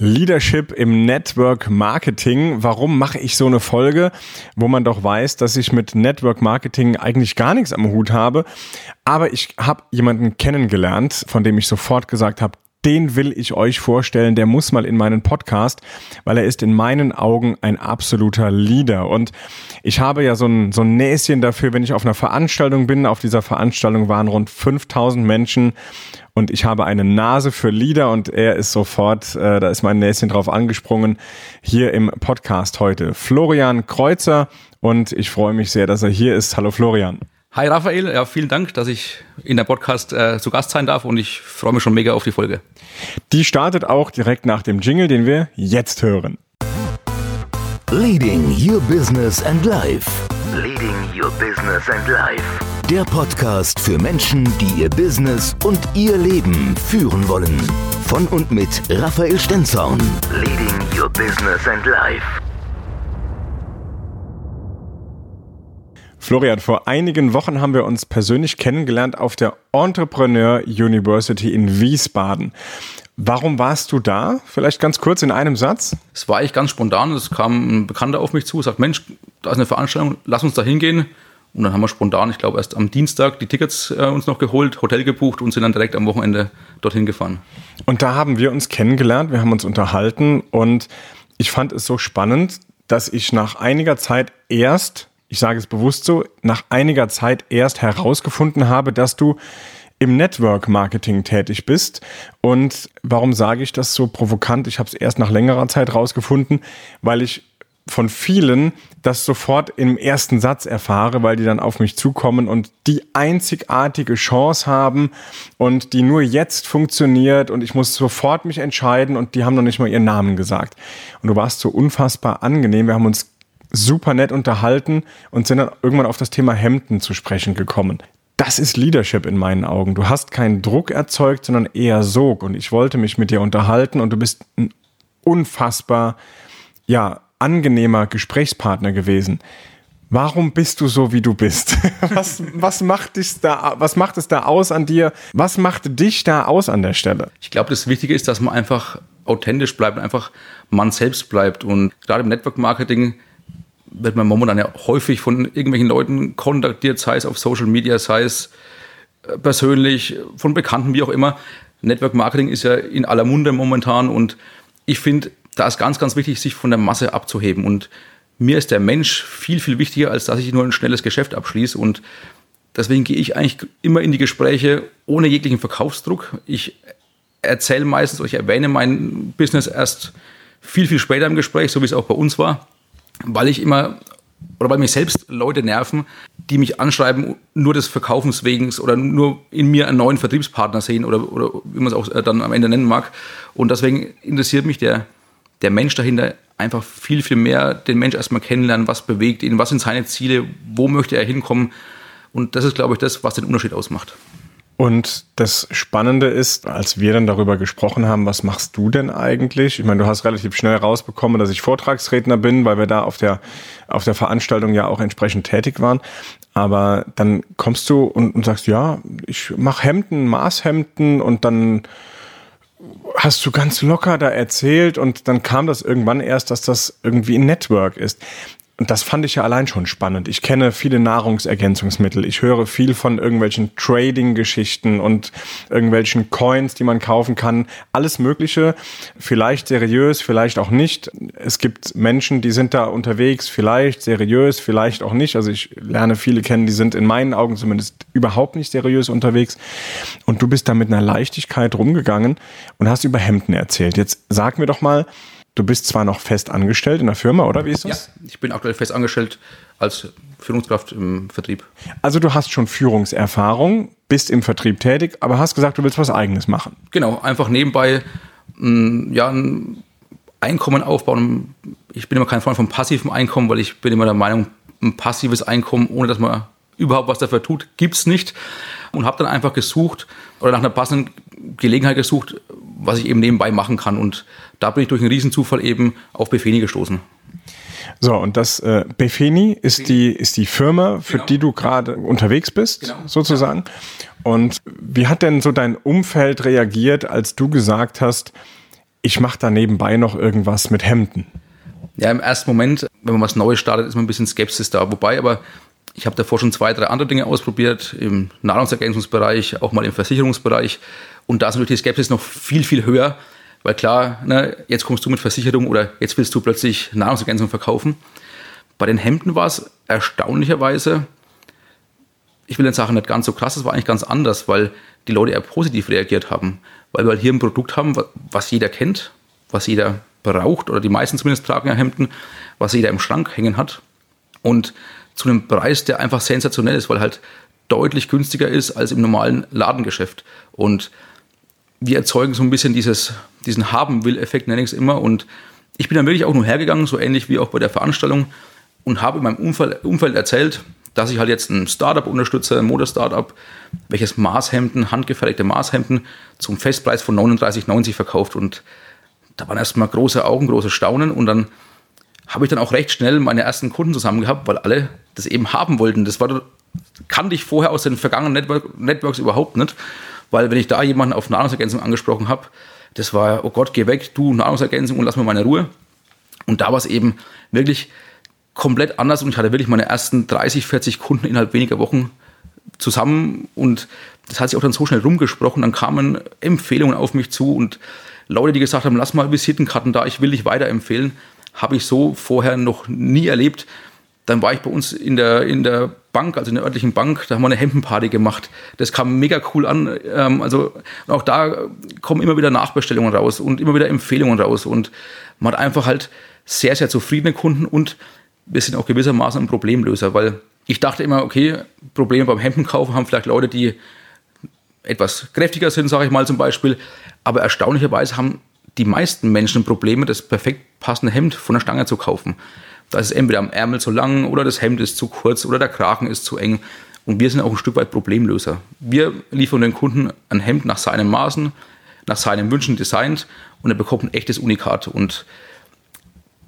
Leadership im Network Marketing. Warum mache ich so eine Folge, wo man doch weiß, dass ich mit Network Marketing eigentlich gar nichts am Hut habe? Aber ich habe jemanden kennengelernt, von dem ich sofort gesagt habe, den will ich euch vorstellen, der muss mal in meinen Podcast, weil er ist in meinen Augen ein absoluter Leader. Und ich habe ja so ein, so ein Näschen dafür, wenn ich auf einer Veranstaltung bin. Auf dieser Veranstaltung waren rund 5000 Menschen und ich habe eine Nase für Leader und er ist sofort, äh, da ist mein Näschen drauf angesprungen, hier im Podcast heute. Florian Kreuzer und ich freue mich sehr, dass er hier ist. Hallo Florian. Hi Raphael, ja, vielen Dank, dass ich in der Podcast äh, zu Gast sein darf und ich freue mich schon mega auf die Folge. Die startet auch direkt nach dem Jingle, den wir jetzt hören. Leading Your Business and Life. Leading Your Business and Life. Der Podcast für Menschen, die ihr Business und ihr Leben führen wollen. Von und mit Raphael Stenzorn. Leading Your Business and Life. Florian, vor einigen Wochen haben wir uns persönlich kennengelernt auf der Entrepreneur University in Wiesbaden. Warum warst du da? Vielleicht ganz kurz in einem Satz. Es war eigentlich ganz spontan. Es kam ein Bekannter auf mich zu, sagt, Mensch, da ist eine Veranstaltung, lass uns da hingehen. Und dann haben wir spontan, ich glaube erst am Dienstag, die Tickets äh, uns noch geholt, Hotel gebucht und sind dann direkt am Wochenende dorthin gefahren. Und da haben wir uns kennengelernt, wir haben uns unterhalten und ich fand es so spannend, dass ich nach einiger Zeit erst ich sage es bewusst so, nach einiger Zeit erst herausgefunden habe, dass du im Network Marketing tätig bist. Und warum sage ich das so provokant? Ich habe es erst nach längerer Zeit herausgefunden, weil ich von vielen das sofort im ersten Satz erfahre, weil die dann auf mich zukommen und die einzigartige Chance haben und die nur jetzt funktioniert und ich muss sofort mich entscheiden und die haben noch nicht mal ihren Namen gesagt. Und du warst so unfassbar angenehm. Wir haben uns super nett unterhalten und sind dann irgendwann auf das Thema Hemden zu sprechen gekommen. Das ist Leadership in meinen Augen. Du hast keinen Druck erzeugt, sondern eher Sog. Und ich wollte mich mit dir unterhalten und du bist ein unfassbar, ja, angenehmer Gesprächspartner gewesen. Warum bist du so, wie du bist? Was, was, macht dich da, was macht es da aus an dir? Was macht dich da aus an der Stelle? Ich glaube, das Wichtige ist, dass man einfach authentisch bleibt und einfach man selbst bleibt. Und gerade im Network Marketing wird man momentan ja häufig von irgendwelchen Leuten kontaktiert, sei es auf Social Media, sei es äh, persönlich, von Bekannten, wie auch immer. Network Marketing ist ja in aller Munde momentan und ich finde, da ist ganz, ganz wichtig, sich von der Masse abzuheben. Und mir ist der Mensch viel, viel wichtiger, als dass ich nur ein schnelles Geschäft abschließe. Und deswegen gehe ich eigentlich immer in die Gespräche ohne jeglichen Verkaufsdruck. Ich erzähle meistens ich erwähne mein Business erst viel, viel später im Gespräch, so wie es auch bei uns war weil ich immer oder weil mich selbst Leute nerven, die mich anschreiben, nur des Verkaufens wegen oder nur in mir einen neuen Vertriebspartner sehen oder, oder wie man es auch äh, dann am Ende nennen mag. Und deswegen interessiert mich der, der Mensch dahinter einfach viel, viel mehr, den Mensch erstmal kennenlernen, was bewegt ihn, was sind seine Ziele, wo möchte er hinkommen. Und das ist, glaube ich, das, was den Unterschied ausmacht. Und das Spannende ist, als wir dann darüber gesprochen haben, was machst du denn eigentlich? Ich meine, du hast relativ schnell rausbekommen, dass ich Vortragsredner bin, weil wir da auf der, auf der Veranstaltung ja auch entsprechend tätig waren. Aber dann kommst du und, und sagst, ja, ich mache Hemden, Maßhemden und dann hast du ganz locker da erzählt und dann kam das irgendwann erst, dass das irgendwie ein Network ist. Und das fand ich ja allein schon spannend. Ich kenne viele Nahrungsergänzungsmittel. Ich höre viel von irgendwelchen Trading-Geschichten und irgendwelchen Coins, die man kaufen kann. Alles Mögliche. Vielleicht seriös, vielleicht auch nicht. Es gibt Menschen, die sind da unterwegs, vielleicht seriös, vielleicht auch nicht. Also ich lerne viele kennen, die sind in meinen Augen zumindest überhaupt nicht seriös unterwegs. Und du bist da mit einer Leichtigkeit rumgegangen und hast über Hemden erzählt. Jetzt sag mir doch mal, Du bist zwar noch fest angestellt in der Firma, oder wie ist das? Ja, ich bin aktuell fest angestellt als Führungskraft im Vertrieb. Also du hast schon Führungserfahrung, bist im Vertrieb tätig, aber hast gesagt, du willst was eigenes machen. Genau, einfach nebenbei mh, ja, ein Einkommen aufbauen. Ich bin immer kein Freund von passivem Einkommen, weil ich bin immer der Meinung, ein passives Einkommen, ohne dass man überhaupt was dafür tut, gibt es nicht. Und habe dann einfach gesucht oder nach einer passenden Gelegenheit gesucht, was ich eben nebenbei machen kann. Und da bin ich durch einen Riesenzufall eben auf Befeni gestoßen. So, und das äh, Befeni ist die, ist die Firma, für genau. die du gerade unterwegs bist, genau. sozusagen. Und wie hat denn so dein Umfeld reagiert, als du gesagt hast, ich mache da nebenbei noch irgendwas mit Hemden? Ja, im ersten Moment, wenn man was Neues startet, ist man ein bisschen Skepsis da. Wobei aber, ich habe davor schon zwei, drei andere Dinge ausprobiert, im Nahrungsergänzungsbereich, auch mal im Versicherungsbereich. Und da ist natürlich die Skepsis noch viel, viel höher, weil klar, ne, jetzt kommst du mit Versicherung oder jetzt willst du plötzlich Nahrungsergänzung verkaufen. Bei den Hemden war es erstaunlicherweise, ich will nicht sagen, nicht ganz so krass, es war eigentlich ganz anders, weil die Leute eher positiv reagiert haben. Weil wir halt hier ein Produkt haben, was jeder kennt, was jeder braucht, oder die meisten zumindest tragen ja Hemden, was jeder im Schrank hängen hat. Und zu einem Preis, der einfach sensationell ist, weil halt deutlich günstiger ist als im normalen Ladengeschäft. Und wir erzeugen so ein bisschen dieses, diesen Haben-Will-Effekt, nenne ich es immer. Und ich bin dann wirklich auch nur hergegangen, so ähnlich wie auch bei der Veranstaltung, und habe in meinem Umfeld, Umfeld erzählt, dass ich halt jetzt ein Startup unterstütze, ein Modestartup, welches Maßhemden, handgefertigte Maßhemden zum Festpreis von 39,90 verkauft. Und da waren erstmal große Augen, große Staunen. Und dann habe ich dann auch recht schnell meine ersten Kunden zusammen gehabt, weil alle das eben haben wollten. Das war, kannte ich vorher aus den vergangenen Network, Networks überhaupt nicht. Weil wenn ich da jemanden auf Nahrungsergänzung angesprochen habe, das war, oh Gott, geh weg, du Nahrungsergänzung und lass mir meine Ruhe. Und da war es eben wirklich komplett anders und ich hatte wirklich meine ersten 30, 40 Kunden innerhalb weniger Wochen zusammen und das hat sich auch dann so schnell rumgesprochen. Dann kamen Empfehlungen auf mich zu und Leute, die gesagt haben, lass mal Visitenkarten da, ich will dich weiterempfehlen, habe ich so vorher noch nie erlebt. Dann war ich bei uns in der, in der Bank, also in der örtlichen Bank, da haben wir eine Hemdenparty gemacht. Das kam mega cool an. Ähm, also auch da kommen immer wieder Nachbestellungen raus und immer wieder Empfehlungen raus. Und man hat einfach halt sehr, sehr zufriedene Kunden und wir sind auch gewissermaßen ein Problemlöser, weil ich dachte immer, okay, Probleme beim Hemdenkaufen haben vielleicht Leute, die etwas kräftiger sind, sage ich mal zum Beispiel. Aber erstaunlicherweise haben die meisten Menschen Probleme, das perfekt passende Hemd von der Stange zu kaufen. Da ist entweder am Ärmel zu lang oder das Hemd ist zu kurz oder der Kragen ist zu eng. Und wir sind auch ein Stück weit Problemlöser. Wir liefern den Kunden ein Hemd nach seinen Maßen, nach seinen Wünschen designt und er bekommt ein echtes Unikat. Und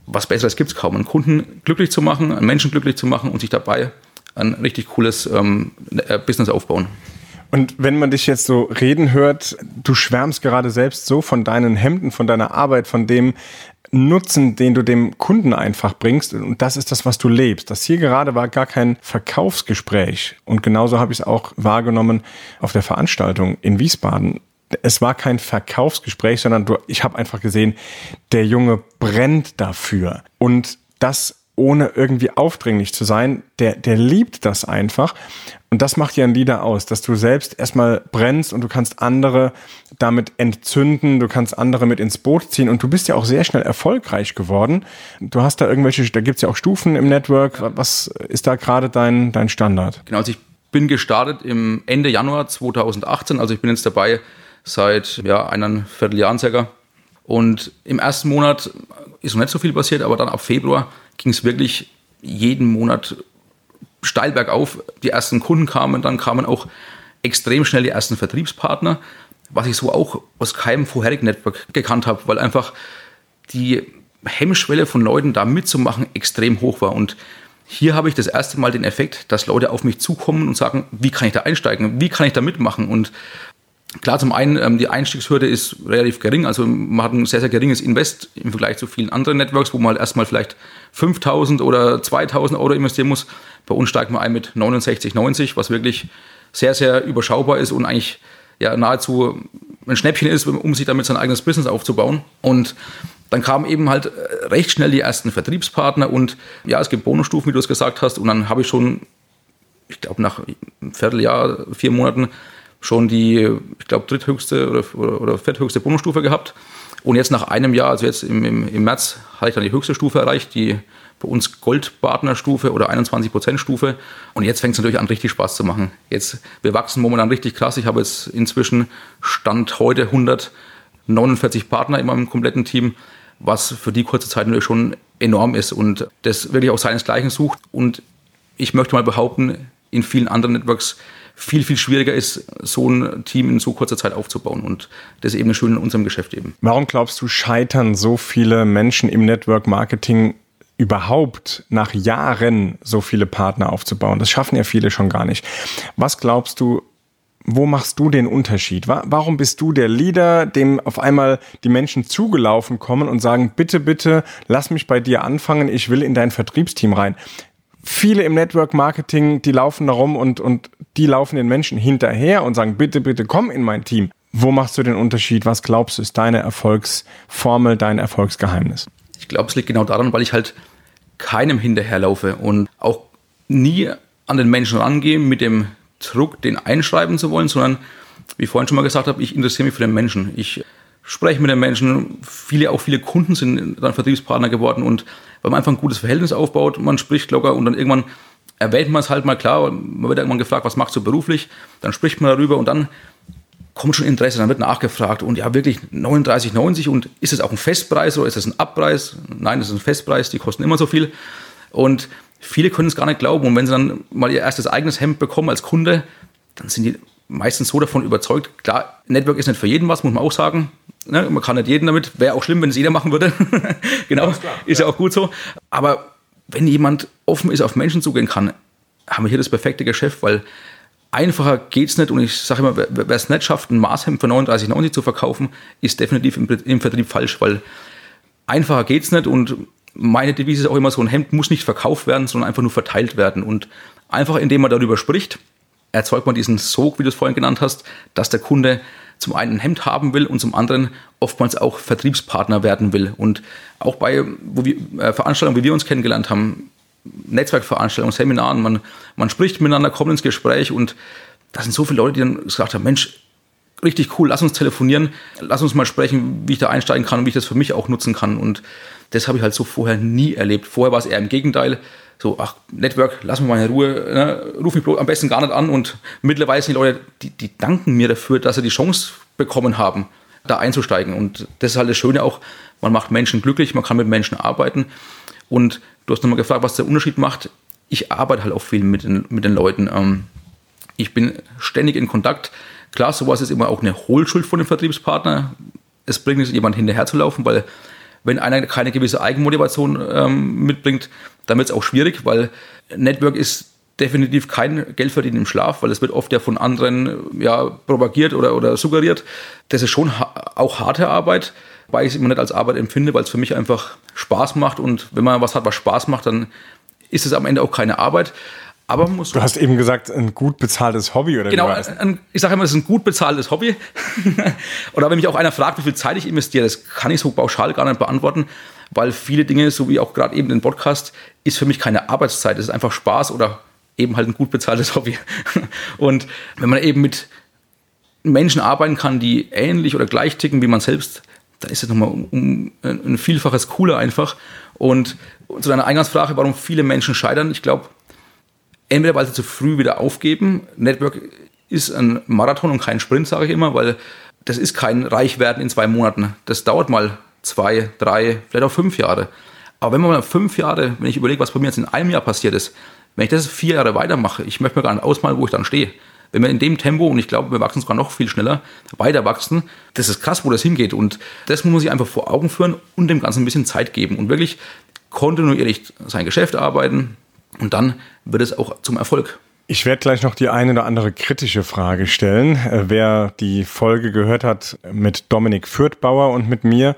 was Besseres gibt es kaum. Einen Kunden glücklich zu machen, einen Menschen glücklich zu machen und sich dabei ein richtig cooles ähm, äh, Business aufbauen. Und wenn man dich jetzt so reden hört, du schwärmst gerade selbst so von deinen Hemden, von deiner Arbeit, von dem Nutzen, den du dem Kunden einfach bringst. Und das ist das, was du lebst. Das hier gerade war gar kein Verkaufsgespräch. Und genauso habe ich es auch wahrgenommen auf der Veranstaltung in Wiesbaden es war kein Verkaufsgespräch, sondern du, ich habe einfach gesehen, der Junge brennt dafür. Und das ohne irgendwie aufdringlich zu sein, der, der liebt das einfach. Und das macht ja ein Lieder aus, dass du selbst erstmal brennst und du kannst andere damit entzünden, du kannst andere mit ins Boot ziehen und du bist ja auch sehr schnell erfolgreich geworden. Du hast da irgendwelche, da gibt's ja auch Stufen im Network. Was ist da gerade dein, dein Standard? Genau, also ich bin gestartet im Ende Januar 2018, also ich bin jetzt dabei, seit ja, einem Vierteljahren circa. Und im ersten Monat ist noch nicht so viel passiert, aber dann ab Februar ging es wirklich jeden Monat steil bergauf. Die ersten Kunden kamen, dann kamen auch extrem schnell die ersten Vertriebspartner, was ich so auch aus keinem vorherigen Network gekannt habe, weil einfach die Hemmschwelle von Leuten da mitzumachen extrem hoch war. Und hier habe ich das erste Mal den Effekt, dass Leute auf mich zukommen und sagen, wie kann ich da einsteigen? Wie kann ich da mitmachen? Und Klar, zum einen, ähm, die Einstiegshürde ist relativ gering. Also man hat ein sehr, sehr geringes Invest im Vergleich zu vielen anderen Networks, wo man halt erstmal vielleicht 5000 oder 2000 Euro investieren muss. Bei uns steigt man ein mit 69,90, was wirklich sehr, sehr überschaubar ist und eigentlich ja nahezu ein Schnäppchen ist, um sich damit sein eigenes Business aufzubauen. Und dann kamen eben halt äh, recht schnell die ersten Vertriebspartner und ja, es gibt Bonusstufen, wie du es gesagt hast. Und dann habe ich schon, ich glaube, nach einem Vierteljahr, vier Monaten schon die, ich glaube, dritthöchste oder, oder, oder vierthöchste Bonusstufe gehabt. Und jetzt nach einem Jahr, also jetzt im, im, im März, hatte ich dann die höchste Stufe erreicht, die bei uns Goldpartnerstufe oder 21% Stufe. Und jetzt fängt es natürlich an, richtig Spaß zu machen. Jetzt, wir wachsen momentan richtig krass. Ich habe jetzt inzwischen Stand heute 149 Partner in meinem kompletten Team, was für die kurze Zeit natürlich schon enorm ist und das wirklich auch seinesgleichen sucht. Und ich möchte mal behaupten, in vielen anderen Networks viel, viel schwieriger ist, so ein Team in so kurzer Zeit aufzubauen. Und das ist eben schön in unserem Geschäft eben. Warum glaubst du, scheitern so viele Menschen im Network Marketing überhaupt nach Jahren so viele Partner aufzubauen? Das schaffen ja viele schon gar nicht. Was glaubst du, wo machst du den Unterschied? Warum bist du der Leader, dem auf einmal die Menschen zugelaufen kommen und sagen, bitte, bitte, lass mich bei dir anfangen, ich will in dein Vertriebsteam rein? Viele im Network Marketing, die laufen da rum und, und die laufen den Menschen hinterher und sagen, bitte, bitte, komm in mein Team. Wo machst du den Unterschied? Was glaubst du, ist deine Erfolgsformel, dein Erfolgsgeheimnis? Ich glaube, es liegt genau daran, weil ich halt keinem hinterherlaufe und auch nie an den Menschen rangehe mit dem Druck, den einschreiben zu wollen, sondern, wie ich vorhin schon mal gesagt habe, ich interessiere mich für den Menschen. Ich spreche mit den Menschen. Viele, auch viele Kunden sind dann Vertriebspartner geworden und weil man einfach ein gutes Verhältnis aufbaut, man spricht locker und dann irgendwann erwähnt man es halt mal klar. Man wird irgendwann gefragt, was machst du beruflich? Dann spricht man darüber und dann kommt schon Interesse, dann wird nachgefragt und ja, wirklich 39,90 und ist es auch ein Festpreis oder ist es ein Abpreis? Nein, das ist ein Festpreis, die kosten immer so viel. Und viele können es gar nicht glauben. Und wenn sie dann mal ihr erstes eigenes Hemd bekommen als Kunde, dann sind die meistens so davon überzeugt. Klar, Network ist nicht für jeden was, muss man auch sagen. Ne? Man kann nicht jeden damit. Wäre auch schlimm, wenn es jeder machen würde. genau, ist, ist ja auch gut so. Aber wenn jemand offen ist, auf Menschen zugehen kann, haben wir hier das perfekte Geschäft, weil einfacher geht es nicht. Und ich sage immer, wer es nicht schafft, ein Maßhemd für 39,90 zu verkaufen, ist definitiv im, im Vertrieb falsch, weil einfacher geht es nicht. Und meine Devise ist auch immer so, ein Hemd muss nicht verkauft werden, sondern einfach nur verteilt werden. Und einfach indem man darüber spricht, erzeugt man diesen Sog, wie du es vorhin genannt hast, dass der Kunde zum einen ein Hemd haben will und zum anderen oftmals auch Vertriebspartner werden will. Und auch bei wir, äh, Veranstaltungen, wie wir uns kennengelernt haben, Netzwerkveranstaltungen, Seminaren, man, man spricht miteinander, kommt ins Gespräch und da sind so viele Leute, die dann gesagt haben, Mensch, richtig cool, lass uns telefonieren, lass uns mal sprechen, wie ich da einsteigen kann und wie ich das für mich auch nutzen kann. Und das habe ich halt so vorher nie erlebt. Vorher war es eher im Gegenteil. So, ach, Network, lass mich mal in Ruhe, ne? ruf mich am besten gar nicht an. Und mittlerweile sind die Leute, die, die danken mir dafür, dass sie die Chance bekommen haben, da einzusteigen. Und das ist halt das Schöne auch, man macht Menschen glücklich, man kann mit Menschen arbeiten. Und du hast nochmal gefragt, was der Unterschied macht. Ich arbeite halt auch viel mit den, mit den Leuten. Ähm, ich bin ständig in Kontakt. Klar, sowas ist immer auch eine Hohlschuld von dem Vertriebspartner. Es bringt nicht, jemand hinterher zu laufen, weil wenn einer keine gewisse Eigenmotivation ähm, mitbringt, dann wird es auch schwierig, weil Network ist definitiv kein Geldverdienen im Schlaf, weil es wird oft ja von anderen ja, propagiert oder, oder suggeriert. Das ist schon ha auch harte Arbeit, weil ich es immer nicht als Arbeit empfinde, weil es für mich einfach Spaß macht und wenn man was hat, was Spaß macht, dann ist es am Ende auch keine Arbeit. Aber man muss du hast eben gesagt, ein gut bezahltes Hobby oder Genau, ein, ich sage immer, es ist ein gut bezahltes Hobby. oder wenn mich auch einer fragt, wie viel Zeit ich investiere, das kann ich so pauschal gar nicht beantworten, weil viele Dinge, so wie auch gerade eben den Podcast, ist für mich keine Arbeitszeit. Es ist einfach Spaß oder eben halt ein gut bezahltes Hobby. Und wenn man eben mit Menschen arbeiten kann, die ähnlich oder gleich ticken wie man selbst, dann ist es nochmal um, um ein Vielfaches cooler einfach. Und zu deiner Eingangsfrage, warum viele Menschen scheitern, ich glaube, entweder weil sie zu früh wieder aufgeben. Network ist ein Marathon und kein Sprint, sage ich immer, weil das ist kein Reichwerden in zwei Monaten. Das dauert mal zwei, drei, vielleicht auch fünf Jahre. Aber wenn man mal fünf Jahre, wenn ich überlege, was bei mir jetzt in einem Jahr passiert ist, wenn ich das vier Jahre weitermache, ich möchte mir gar nicht ausmalen, wo ich dann stehe. Wenn wir in dem Tempo, und ich glaube, wir wachsen sogar noch viel schneller, weiter wachsen, das ist krass, wo das hingeht. Und das muss man sich einfach vor Augen führen und dem Ganzen ein bisschen Zeit geben und wirklich kontinuierlich sein Geschäft arbeiten, und dann wird es auch zum Erfolg. Ich werde gleich noch die eine oder andere kritische Frage stellen. Äh, wer die Folge gehört hat mit Dominik Fürthbauer und mit mir,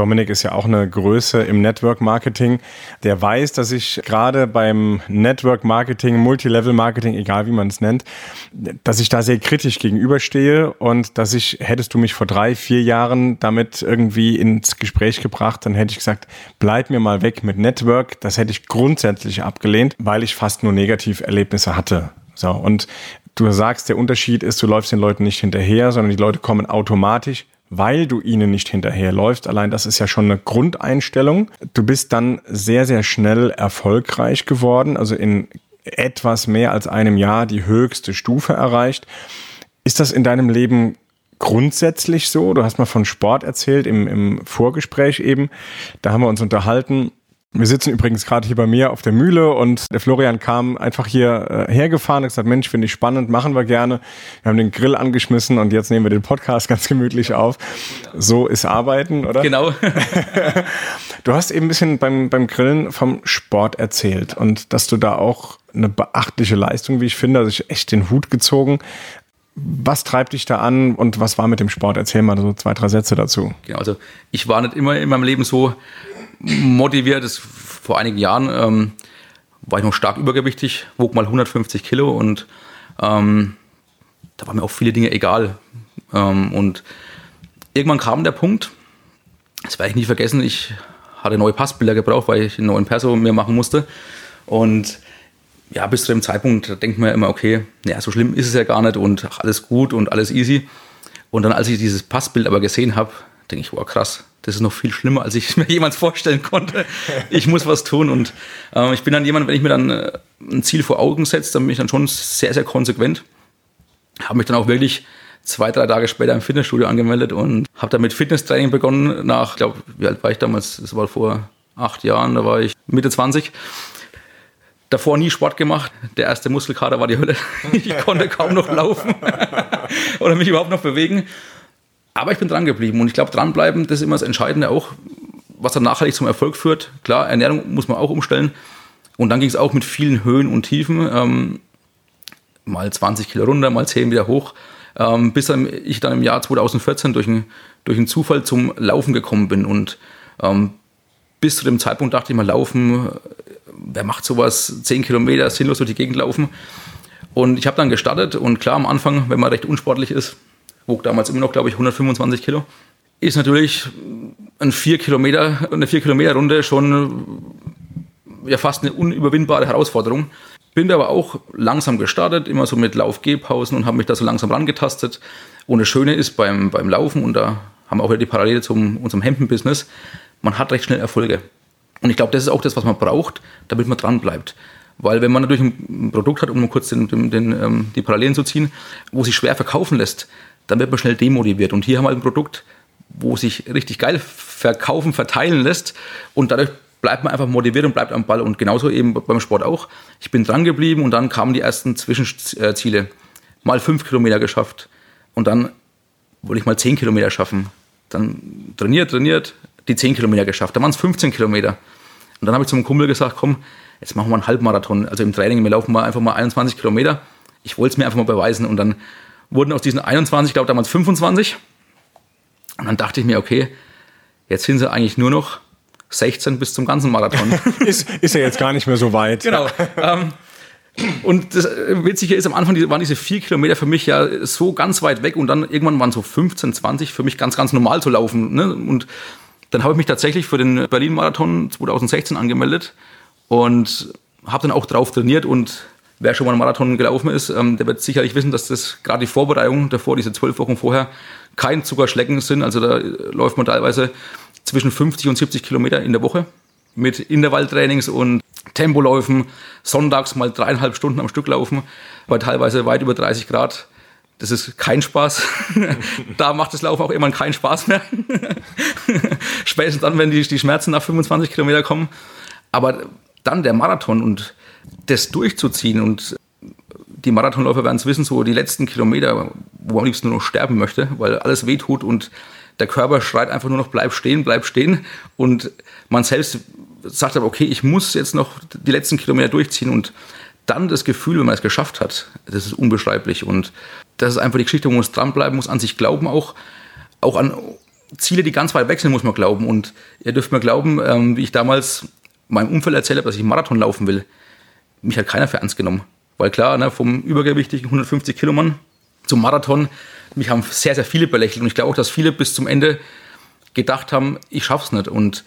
Dominik ist ja auch eine Größe im Network Marketing. Der weiß, dass ich gerade beim Network Marketing, Multilevel Marketing, egal wie man es nennt, dass ich da sehr kritisch gegenüberstehe und dass ich, hättest du mich vor drei, vier Jahren damit irgendwie ins Gespräch gebracht, dann hätte ich gesagt, bleib mir mal weg mit Network. Das hätte ich grundsätzlich abgelehnt, weil ich fast nur Negativerlebnisse hatte. So. Und du sagst, der Unterschied ist, du läufst den Leuten nicht hinterher, sondern die Leute kommen automatisch weil du ihnen nicht hinterherläufst. Allein das ist ja schon eine Grundeinstellung. Du bist dann sehr, sehr schnell erfolgreich geworden, also in etwas mehr als einem Jahr die höchste Stufe erreicht. Ist das in deinem Leben grundsätzlich so? Du hast mal von Sport erzählt im, im Vorgespräch eben. Da haben wir uns unterhalten. Wir sitzen übrigens gerade hier bei mir auf der Mühle und der Florian kam einfach hier äh, hergefahren und gesagt, Mensch, finde ich spannend, machen wir gerne. Wir haben den Grill angeschmissen und jetzt nehmen wir den Podcast ganz gemütlich auf. So ist Arbeiten, oder? Genau. du hast eben ein bisschen beim, beim Grillen vom Sport erzählt und dass du da auch eine beachtliche Leistung, wie ich finde, also ich echt den Hut gezogen. Was treibt dich da an und was war mit dem Sport? Erzähl mal so zwei, drei Sätze dazu. Genau, also ich war nicht immer in meinem Leben so motiviert. Das vor einigen Jahren ähm, war ich noch stark übergewichtig, wog mal 150 Kilo und ähm, da waren mir auch viele Dinge egal. Ähm, und irgendwann kam der Punkt, das werde ich nie vergessen, ich hatte neue Passbilder gebraucht, weil ich einen neuen Perso mir machen musste. Und ja, bis zu dem Zeitpunkt denkt man ja immer, okay, ja, so schlimm ist es ja gar nicht und ach, alles gut und alles easy. Und dann, als ich dieses Passbild aber gesehen habe, denke ich, wow, krass, das ist noch viel schlimmer, als ich mir jemals vorstellen konnte. Ich muss was tun. Und äh, ich bin dann jemand, wenn ich mir dann äh, ein Ziel vor Augen setze, dann bin ich dann schon sehr, sehr konsequent. Habe mich dann auch wirklich zwei, drei Tage später im Fitnessstudio angemeldet und habe dann mit Fitnesstraining begonnen. Nach, ich glaube, wie alt war ich damals? Das war vor acht Jahren, da war ich Mitte 20. Davor nie Sport gemacht. Der erste Muskelkater war die Hölle. Ich konnte kaum noch laufen oder mich überhaupt noch bewegen. Aber ich bin dran geblieben und ich glaube, dranbleiben, das ist immer das Entscheidende auch, was dann nachhaltig zum Erfolg führt. Klar, Ernährung muss man auch umstellen. Und dann ging es auch mit vielen Höhen und Tiefen. Ähm, mal 20 Kilo runter, mal 10 wieder hoch. Ähm, bis dann ich dann im Jahr 2014 durch, ein, durch einen Zufall zum Laufen gekommen bin. Und ähm, bis zu dem Zeitpunkt dachte ich mal, Laufen, wer macht sowas? 10 Kilometer sinnlos durch die Gegend laufen. Und ich habe dann gestartet und klar am Anfang, wenn man recht unsportlich ist, wog damals immer noch, glaube ich, 125 Kilo. Ist natürlich ein 4 Kilometer, eine 4 Kilometer Runde schon ja, fast eine unüberwindbare Herausforderung. Bin aber auch langsam gestartet, immer so mit Lauf-Gehpausen und habe mich da so langsam rangetastet. Und das Schöne ist beim, beim Laufen, und da haben wir auch wieder die Parallele zu unserem Hemden-Business, man hat recht schnell Erfolge. Und ich glaube, das ist auch das, was man braucht, damit man dran bleibt. Weil wenn man natürlich ein Produkt hat, um kurz den, den, den, ähm, die Parallelen zu ziehen, wo sich schwer verkaufen lässt, dann wird man schnell demotiviert. Und hier haben wir ein Produkt, wo sich richtig geil verkaufen, verteilen lässt und dadurch bleibt man einfach motiviert und bleibt am Ball. Und genauso eben beim Sport auch. Ich bin dran geblieben und dann kamen die ersten Zwischenziele. Mal fünf Kilometer geschafft und dann wollte ich mal zehn Kilometer schaffen. Dann trainiert, trainiert, die zehn Kilometer geschafft. Dann waren es 15 Kilometer. Und dann habe ich zum Kumpel gesagt, komm, jetzt machen wir einen Halbmarathon. Also im Training, wir laufen mal einfach mal 21 Kilometer. Ich wollte es mir einfach mal beweisen. Und dann wurden aus diesen 21, ich glaube damals 25. Und dann dachte ich mir, okay, jetzt sind sie eigentlich nur noch 16 bis zum ganzen Marathon. ist, ist ja jetzt gar nicht mehr so weit. Genau. Ähm, und das Witzige ist, am Anfang waren diese vier Kilometer für mich ja so ganz weit weg und dann irgendwann waren so 15, 20 für mich ganz, ganz normal zu laufen. Ne? Und dann habe ich mich tatsächlich für den Berlin-Marathon 2016 angemeldet und habe dann auch drauf trainiert und wer schon mal einen Marathon gelaufen ist, ähm, der wird sicherlich wissen, dass das gerade die Vorbereitung davor, diese zwölf Wochen vorher, kein Zuckerschlecken sind. Also da läuft man teilweise zwischen 50 und 70 Kilometer in der Woche mit Intervalltrainings und Tempoläufen, sonntags mal dreieinhalb Stunden am Stück laufen, bei teilweise weit über 30 Grad. Das ist kein Spaß. da macht das Laufen auch irgendwann keinen Spaß mehr. Spätestens dann, wenn die, die Schmerzen nach 25 Kilometer kommen. Aber dann der Marathon und das durchzuziehen und die Marathonläufer werden es wissen, so die letzten Kilometer, wo man am liebsten nur noch sterben möchte, weil alles wehtut und der Körper schreit einfach nur noch, bleib stehen, bleib stehen. Und man selbst sagt aber, okay, ich muss jetzt noch die letzten Kilometer durchziehen und dann das Gefühl, wenn man es geschafft hat, das ist unbeschreiblich. Und das ist einfach die Geschichte, man muss dranbleiben, muss an sich glauben, auch, auch an Ziele, die ganz weit weg sind, muss man glauben. Und ihr dürft mir glauben, ähm, wie ich damals meinem Umfeld erzählt habe, dass ich Marathon laufen will, mich hat keiner für ernst genommen. Weil klar, ne, vom übergewichtigen 150 Kilo Mann zum Marathon, mich haben sehr, sehr viele belächelt. Und ich glaube auch, dass viele bis zum Ende gedacht haben, ich schaff's nicht. Und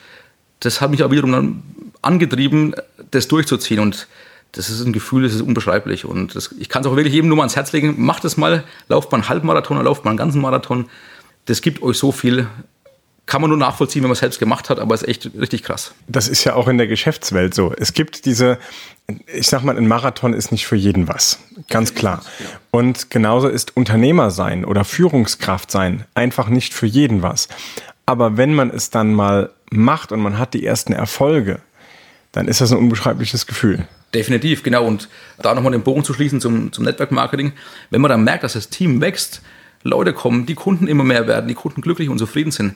das hat mich auch wiederum dann angetrieben, das durchzuziehen. Und das ist ein Gefühl, das ist unbeschreiblich. Und das, ich kann es auch wirklich jedem nur mal ans Herz legen. Macht es mal, lauft mal einen Halbmarathon oder lauft mal einen ganzen Marathon. Das gibt euch so viel kann man nur nachvollziehen, wenn man es selbst gemacht hat, aber es ist echt richtig krass. Das ist ja auch in der Geschäftswelt so. Es gibt diese, ich sag mal, ein Marathon ist nicht für jeden was. Ganz klar. Und genauso ist Unternehmer sein oder Führungskraft sein einfach nicht für jeden was. Aber wenn man es dann mal macht und man hat die ersten Erfolge, dann ist das ein unbeschreibliches Gefühl. Definitiv, genau. Und da nochmal den Bogen zu schließen zum, zum Network Marketing. Wenn man dann merkt, dass das Team wächst, Leute kommen, die Kunden immer mehr werden, die Kunden glücklich und zufrieden sind,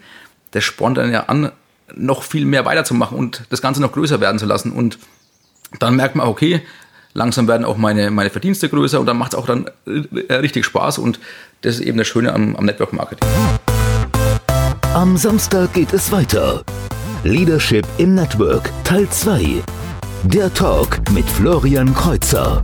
das spornt dann ja an, noch viel mehr weiterzumachen und das Ganze noch größer werden zu lassen. Und dann merkt man, okay, langsam werden auch meine, meine Verdienste größer und dann macht es auch dann äh, richtig Spaß und das ist eben das Schöne am, am Network Marketing. Am Samstag geht es weiter. Leadership im Network Teil 2. Der Talk mit Florian Kreuzer.